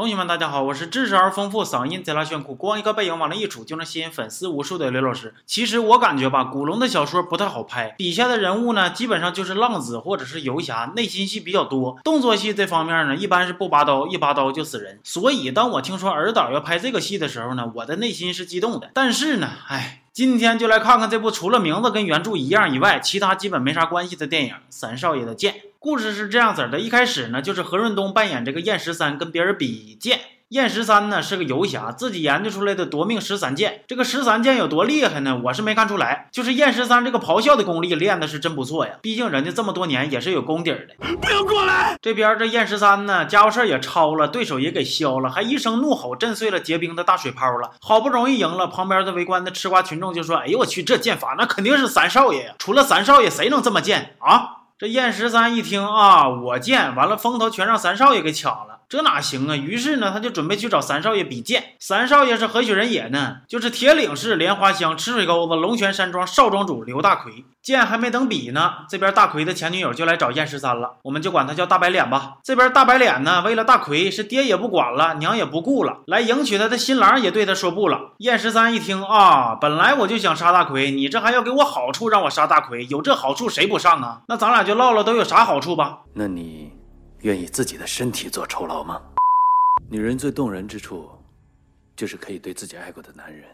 同学们，大家好，我是知识而丰富、嗓音贼拉炫酷、光一个背影往那一杵就能吸引粉丝无数的刘老师。其实我感觉吧，古龙的小说不太好拍，笔下的人物呢，基本上就是浪子或者是游侠，内心戏比较多，动作戏这方面呢，一般是不拔刀，一拔刀就死人。所以当我听说尔导要拍这个戏的时候呢，我的内心是激动的。但是呢，唉，今天就来看看这部除了名字跟原著一样以外，其他基本没啥关系的电影《三少爷的剑》。故事是这样子的，一开始呢，就是何润东扮演这个燕十三跟别人比剑。燕十三呢是个游侠，自己研究出来的夺命十三剑。这个十三剑有多厉害呢？我是没看出来。就是燕十三这个咆哮的功力练的是真不错呀，毕竟人家这么多年也是有功底的。不要过来！这边这燕十三呢，家伙事儿也超了，对手也给削了，还一声怒吼震碎了结冰的大水泡了。好不容易赢了，旁边的围观的吃瓜群众就说：“哎呦我去，这剑法那肯定是三少爷呀！除了三少爷，谁能这么剑啊？”这燕十三一听啊，我剑完了，风头全让三少爷给抢了，这哪行啊？于是呢，他就准备去找三少爷比剑。三少爷是何许人也呢？就是铁岭市莲花乡池水沟子龙泉山庄少庄主刘大奎。剑还没等比呢，这边大奎的前女友就来找燕十三了，我们就管他叫大白脸吧。这边大白脸呢，为了大奎是爹也不管了，娘也不顾了，来迎娶他的新郎也对他说不了。燕十三一听啊，本来我就想杀大奎，你这还要给我好处让我杀大奎，有这好处谁不上啊？那咱俩就唠唠都有啥好处吧。那你愿意自己的身体做酬劳吗？女人最动人之处，就是可以对自己爱过的男人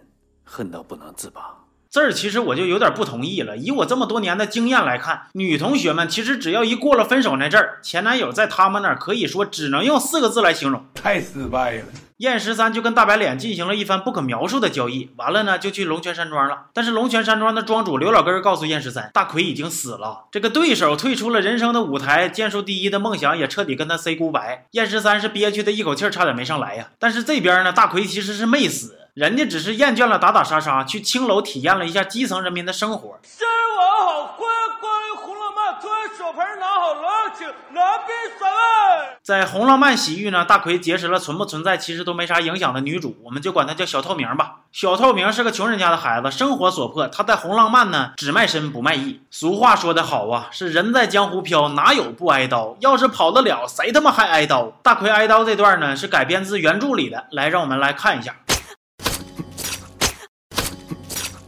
恨到不能自拔。这儿其实我就有点不同意了。以我这么多年的经验来看，女同学们其实只要一过了分手那阵儿，前男友在他们那儿可以说只能用四个字来形容：太失败了。燕十三就跟大白脸进行了一番不可描述的交易，完了呢就去龙泉山庄了。但是龙泉山庄的庄主刘老根告诉燕十三，大奎已经死了，这个对手退出了人生的舞台，剑术第一的梦想也彻底跟他 say goodbye。燕十三是憋屈的一口气儿差点没上来呀。但是这边呢，大奎其实是没死。人家只是厌倦了打打杀杀，去青楼体验了一下基层人民的生活。生完好，欢迎光临红浪漫，突然小盆拿好了，请拿杯上来。在红浪漫洗浴呢，大奎结识了存不存在其实都没啥影响的女主，我们就管她叫小透明吧。小透明是个穷人家的孩子，生活所迫，她在红浪漫呢只卖身不卖艺。俗话说得好啊，是人在江湖飘，哪有不挨刀？要是跑得了，谁他妈还挨刀？大奎挨刀这段呢是改编自原著里的，来让我们来看一下。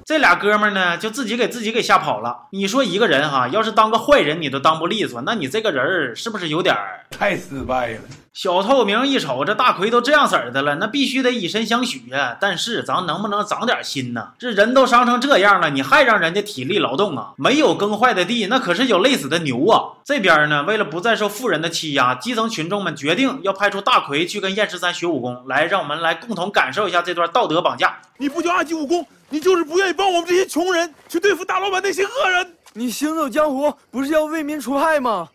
这俩哥们呢，就自己给自己给吓跑了。你说一个人哈，要是当个坏人你都当不利索，那你这个人儿是不是有点儿太失败了？小透明一瞅，这大奎都这样式儿的了，那必须得以身相许呀。但是咱能不能长点心呢？这人都伤成这样了，你还让人家体力劳动啊？没有耕坏的地，那可是有累死的牛啊！这边呢，为了不再受富人的欺压，基层群众们决定要派出大奎去跟燕十三学武功。来，让我们来共同感受一下这段道德绑架。你不教二级武功，你就是不愿意帮我们这些穷人去对付大老板那些恶人。你行走江湖不是要为民除害吗？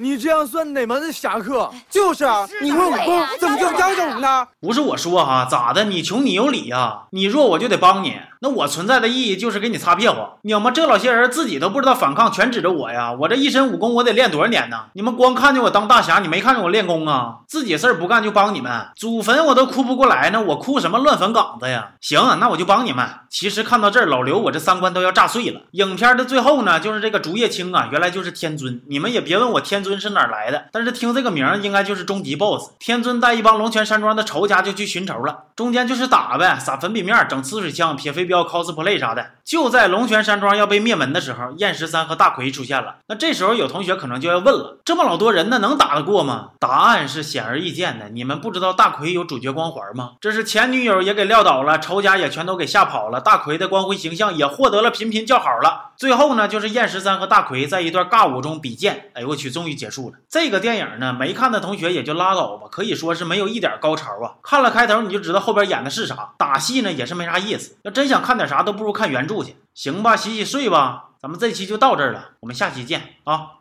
你这样算哪门子侠客？就是啊，你会武功怎么就教这种呢？不是我说哈，咋的？你穷你有理呀，你弱我就得帮你。那我存在的意义就是给你擦屁股。你们这老些人自己都不知道反抗，全指着我呀！我这一身武功我得练多少年呢？你们光看见我当大侠，你没看见我练功啊？自己事儿不干就帮你们，祖坟我都哭不过来呢，我哭什么乱坟岗子呀？行，那我就帮你们。其实看到这儿，老刘我这三观都要炸碎了。影片的最后呢，就是这个竹叶青啊，原来就是天尊。你们也别问我天尊尊是哪来的，但是听这个名儿，应该就是终极 BOSS。天尊带一帮龙泉山庄的仇家就去寻仇了，中间就是打呗，撒粉笔面，整呲水枪，撇飞镖，cosplay 啥的。就在龙泉山庄要被灭门的时候，燕十三和大奎出现了。那这时候有同学可能就要问了：这么老多人，那能打得过吗？答案是显而易见的，你们不知道大奎有主角光环吗？这是前女友也给撂倒了，仇家也全都给吓跑了，大奎的光辉形象也获得了频频叫好了。最后呢，就是燕十三和大奎在一段尬舞中比剑。哎呦我去，终于结束了。这个电影呢，没看的同学也就拉倒吧，可以说是没有一点高潮啊。看了开头你就知道后边演的是啥，打戏呢也是没啥意思。要真想看点啥，都不如看原著去。行吧，洗洗睡吧。咱们这期就到这儿了，我们下期见啊。